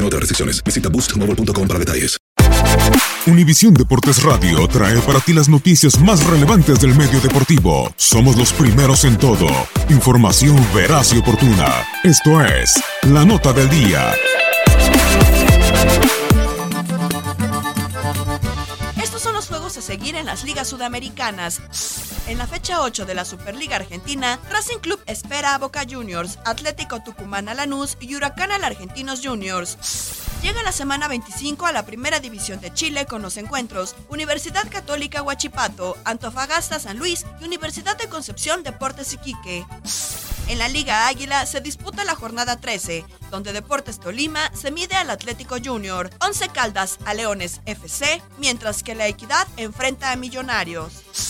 Aplican otras restricciones. Visita boostmobile.com para detalles. Univisión Deportes Radio trae para ti las noticias más relevantes del medio deportivo. Somos los primeros en todo. Información veraz y oportuna. Esto es La Nota del Día. Estos son los juegos a seguir en las ligas sudamericanas. En la fecha 8 de la Superliga Argentina, Racing Club espera a Boca Juniors, Atlético Tucumán a Lanús y Huracán al Argentinos Juniors. Llega la semana 25 a la Primera División de Chile con los encuentros Universidad Católica Huachipato, Antofagasta San Luis y Universidad de Concepción Deportes Iquique. En la Liga Águila se disputa la jornada 13, donde Deportes Tolima se mide al Atlético Junior, Once Caldas a Leones FC, mientras que la Equidad enfrenta a Millonarios.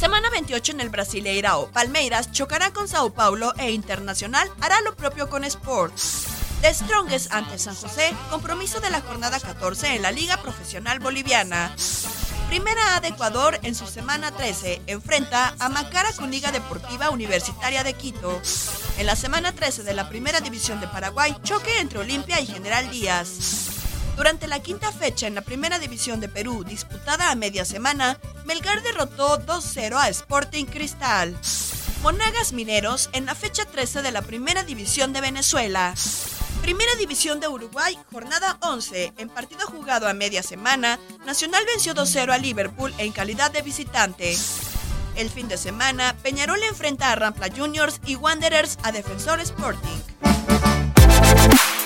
Semana 28 en el Brasileirao, Palmeiras chocará con Sao Paulo e Internacional hará lo propio con Sports. The Strongest ante San José, compromiso de la jornada 14 en la Liga Profesional Boliviana. Primera A de Ecuador en su semana 13 enfrenta a Macara con Liga Deportiva Universitaria de Quito. En la semana 13 de la Primera División de Paraguay, choque entre Olimpia y General Díaz. Durante la quinta fecha en la Primera División de Perú, disputada a media semana, Melgar derrotó 2-0 a Sporting Cristal. Monagas Mineros en la fecha 13 de la Primera División de Venezuela. Primera División de Uruguay, jornada 11. En partido jugado a media semana, Nacional venció 2-0 a Liverpool en calidad de visitante. El fin de semana, Peñarol enfrenta a Rampla Juniors y Wanderers a Defensor Sporting.